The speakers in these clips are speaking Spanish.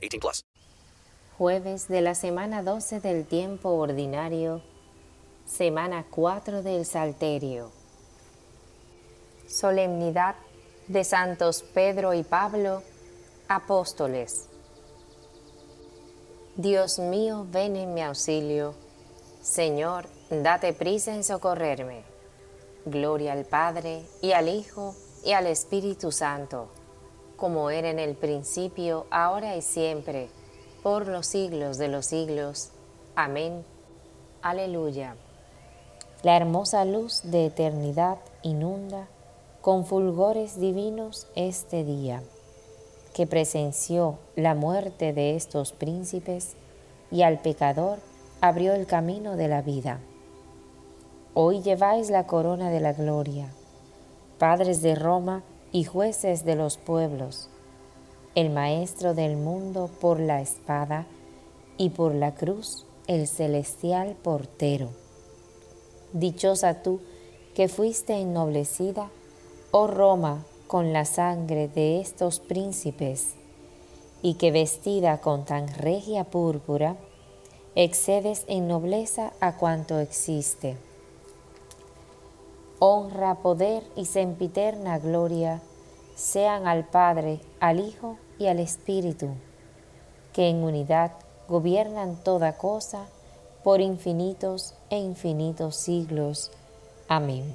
18 plus. Jueves de la semana 12 del tiempo ordinario, semana 4 del Salterio. Solemnidad de Santos Pedro y Pablo, apóstoles. Dios mío, ven en mi auxilio. Señor, date prisa en socorrerme. Gloria al Padre, y al Hijo, y al Espíritu Santo, como era en el principio, ahora y siempre, por los siglos de los siglos. Amén. Aleluya. La hermosa luz de eternidad inunda con fulgores divinos este día, que presenció la muerte de estos príncipes y al pecador abrió el camino de la vida. Hoy lleváis la corona de la gloria, padres de Roma y jueces de los pueblos, el maestro del mundo por la espada y por la cruz el celestial portero. Dichosa tú que fuiste ennoblecida oh Roma, con la sangre de estos príncipes, y que vestida con tan regia púrpura, excedes en nobleza a cuanto existe. Honra, poder y sempiterna gloria sean al Padre, al Hijo y al Espíritu, que en unidad gobiernan toda cosa por infinitos e infinitos siglos. Amén.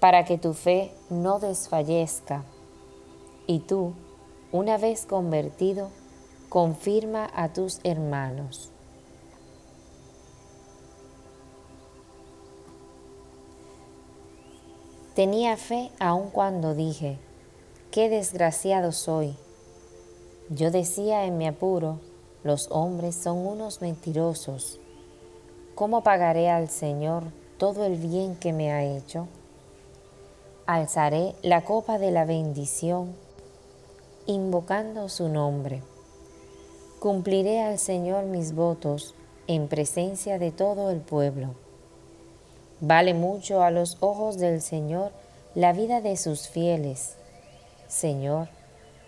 para que tu fe no desfallezca. Y tú, una vez convertido, confirma a tus hermanos. Tenía fe aun cuando dije, qué desgraciado soy. Yo decía en mi apuro, los hombres son unos mentirosos. ¿Cómo pagaré al Señor todo el bien que me ha hecho? Alzaré la copa de la bendición, invocando su nombre. Cumpliré al Señor mis votos en presencia de todo el pueblo. Vale mucho a los ojos del Señor la vida de sus fieles. Señor,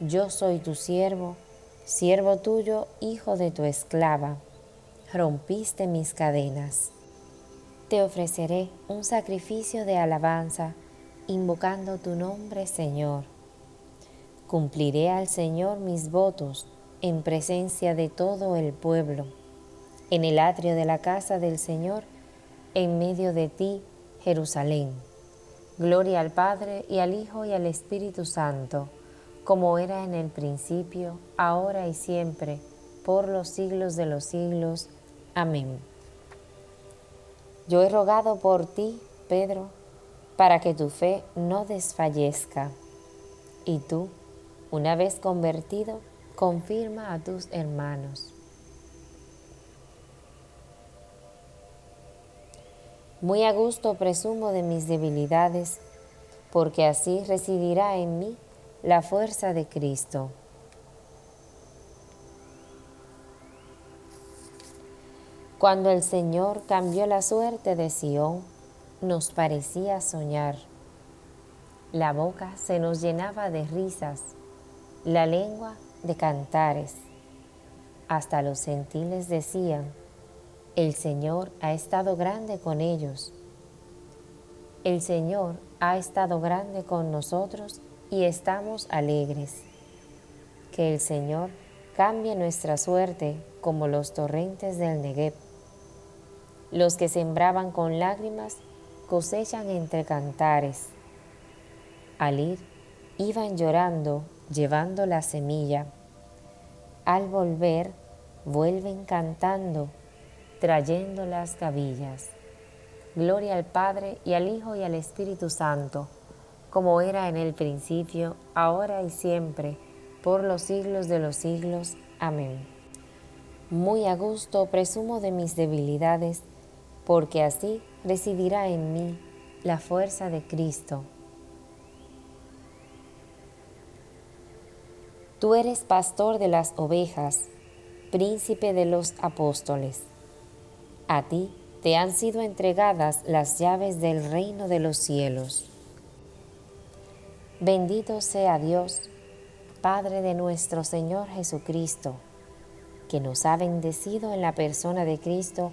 yo soy tu siervo, siervo tuyo, hijo de tu esclava. Rompiste mis cadenas. Te ofreceré un sacrificio de alabanza, invocando tu nombre, Señor. Cumpliré al Señor mis votos en presencia de todo el pueblo, en el atrio de la casa del Señor, en medio de ti, Jerusalén. Gloria al Padre y al Hijo y al Espíritu Santo, como era en el principio, ahora y siempre, por los siglos de los siglos. Amén. Yo he rogado por ti, Pedro, para que tu fe no desfallezca. Y tú, una vez convertido, confirma a tus hermanos. Muy a gusto presumo de mis debilidades, porque así residirá en mí la fuerza de Cristo. Cuando el Señor cambió la suerte de Sión, nos parecía soñar. La boca se nos llenaba de risas, la lengua de cantares. Hasta los gentiles decían, el Señor ha estado grande con ellos. El Señor ha estado grande con nosotros y estamos alegres. Que el Señor cambie nuestra suerte como los torrentes del Negev. Los que sembraban con lágrimas cosechan entre cantares. Al ir, iban llorando, llevando la semilla. Al volver, vuelven cantando, trayendo las gavillas. Gloria al Padre y al Hijo y al Espíritu Santo, como era en el principio, ahora y siempre, por los siglos de los siglos. Amén. Muy a gusto presumo de mis debilidades, porque así residirá en mí la fuerza de Cristo. Tú eres pastor de las ovejas, príncipe de los apóstoles. A ti te han sido entregadas las llaves del reino de los cielos. Bendito sea Dios, Padre de nuestro Señor Jesucristo, que nos ha bendecido en la persona de Cristo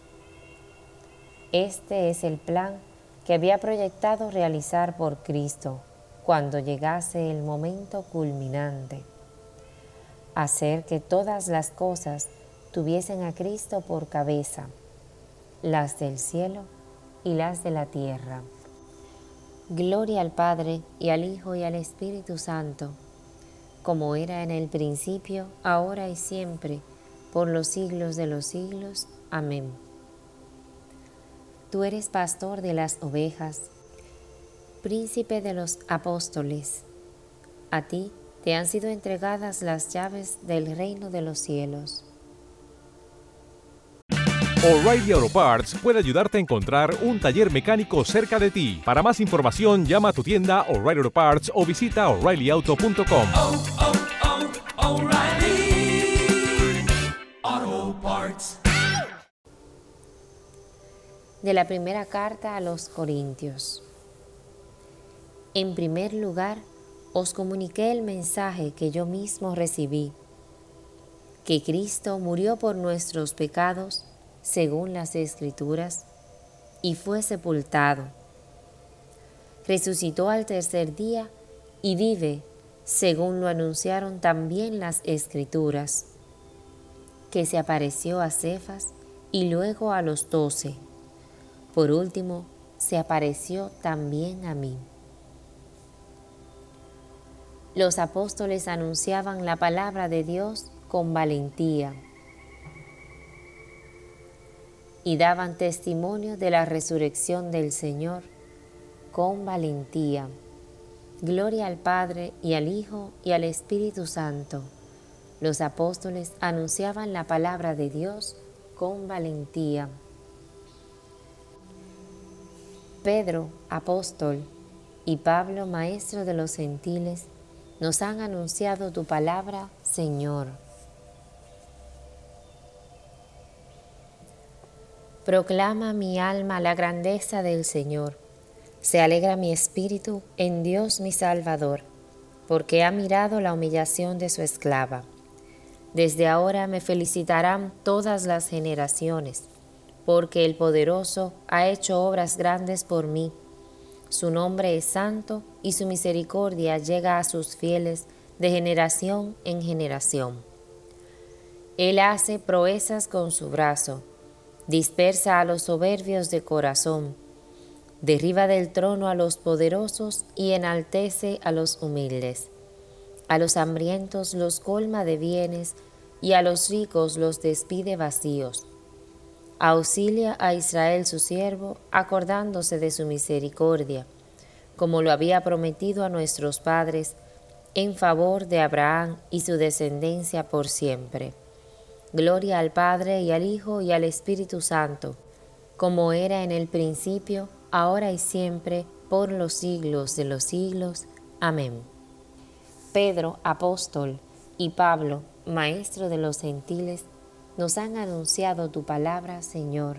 este es el plan que había proyectado realizar por Cristo cuando llegase el momento culminante. Hacer que todas las cosas tuviesen a Cristo por cabeza, las del cielo y las de la tierra. Gloria al Padre y al Hijo y al Espíritu Santo, como era en el principio, ahora y siempre, por los siglos de los siglos. Amén. Tú eres pastor de las ovejas, príncipe de los apóstoles. A ti te han sido entregadas las llaves del reino de los cielos. O'Reilly Auto Parts puede ayudarte a encontrar un taller mecánico cerca de ti. Para más información, llama a tu tienda O'Reilly Auto Parts o visita oreillyauto.com. de la primera carta a los Corintios. En primer lugar, os comuniqué el mensaje que yo mismo recibí, que Cristo murió por nuestros pecados, según las Escrituras, y fue sepultado. Resucitó al tercer día y vive según lo anunciaron también las escrituras, que se apareció a Cefas y luego a los doce. Por último, se apareció también a mí. Los apóstoles anunciaban la palabra de Dios con valentía y daban testimonio de la resurrección del Señor con valentía. Gloria al Padre y al Hijo y al Espíritu Santo. Los apóstoles anunciaban la palabra de Dios con valentía. Pedro, apóstol, y Pablo, maestro de los gentiles, nos han anunciado tu palabra, Señor. Proclama mi alma la grandeza del Señor. Se alegra mi espíritu en Dios mi Salvador, porque ha mirado la humillación de su esclava. Desde ahora me felicitarán todas las generaciones, porque el poderoso ha hecho obras grandes por mí. Su nombre es santo y su misericordia llega a sus fieles de generación en generación. Él hace proezas con su brazo dispersa a los soberbios de corazón, derriba del trono a los poderosos y enaltece a los humildes. A los hambrientos los colma de bienes y a los ricos los despide vacíos. Auxilia a Israel su siervo, acordándose de su misericordia, como lo había prometido a nuestros padres, en favor de Abraham y su descendencia por siempre. Gloria al Padre y al Hijo y al Espíritu Santo, como era en el principio, ahora y siempre, por los siglos de los siglos. Amén. Pedro, apóstol, y Pablo, maestro de los gentiles, nos han anunciado tu palabra, Señor.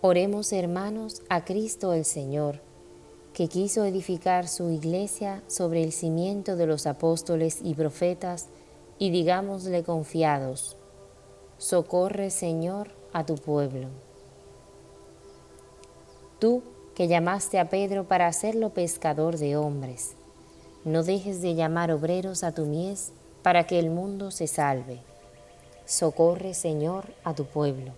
Oremos, hermanos, a Cristo el Señor que quiso edificar su iglesia sobre el cimiento de los apóstoles y profetas, y digámosle confiados, socorre Señor a tu pueblo. Tú que llamaste a Pedro para hacerlo pescador de hombres, no dejes de llamar obreros a tu mies para que el mundo se salve. Socorre Señor a tu pueblo.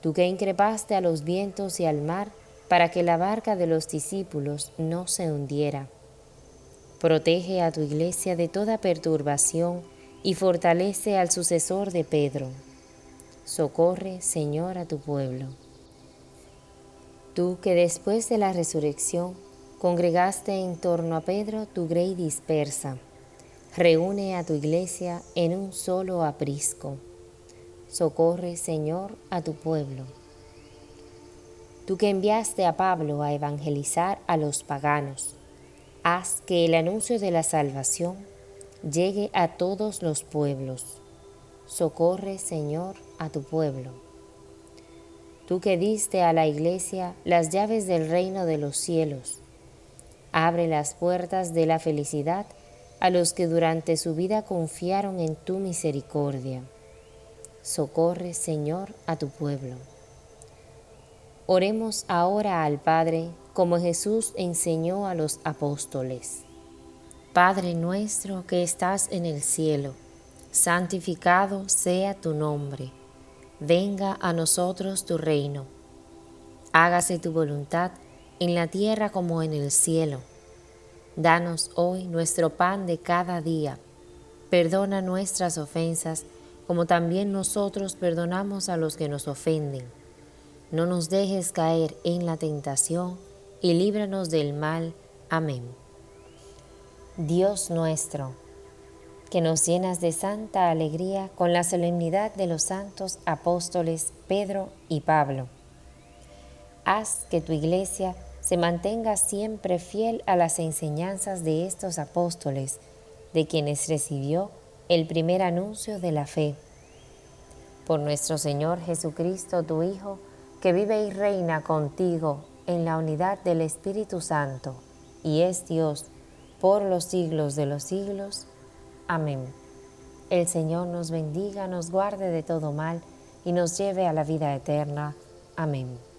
Tú que increpaste a los vientos y al mar, para que la barca de los discípulos no se hundiera. Protege a tu iglesia de toda perturbación y fortalece al sucesor de Pedro. Socorre, Señor, a tu pueblo. Tú que después de la resurrección congregaste en torno a Pedro tu grey dispersa, reúne a tu iglesia en un solo aprisco. Socorre, Señor, a tu pueblo tú que enviaste a Pablo a evangelizar a los paganos, haz que el anuncio de la salvación llegue a todos los pueblos. Socorre, Señor, a tu pueblo. Tú que diste a la iglesia las llaves del reino de los cielos, abre las puertas de la felicidad a los que durante su vida confiaron en tu misericordia. Socorre, Señor, a tu pueblo. Oremos ahora al Padre como Jesús enseñó a los apóstoles. Padre nuestro que estás en el cielo, santificado sea tu nombre. Venga a nosotros tu reino. Hágase tu voluntad en la tierra como en el cielo. Danos hoy nuestro pan de cada día. Perdona nuestras ofensas como también nosotros perdonamos a los que nos ofenden no nos dejes caer en la tentación y líbranos del mal. Amén. Dios nuestro, que nos llenas de santa alegría con la solemnidad de los santos apóstoles Pedro y Pablo. Haz que tu iglesia se mantenga siempre fiel a las enseñanzas de estos apóstoles, de quienes recibió el primer anuncio de la fe. Por nuestro Señor Jesucristo, tu Hijo, que vive y reina contigo en la unidad del Espíritu Santo, y es Dios por los siglos de los siglos. Amén. El Señor nos bendiga, nos guarde de todo mal y nos lleve a la vida eterna. Amén.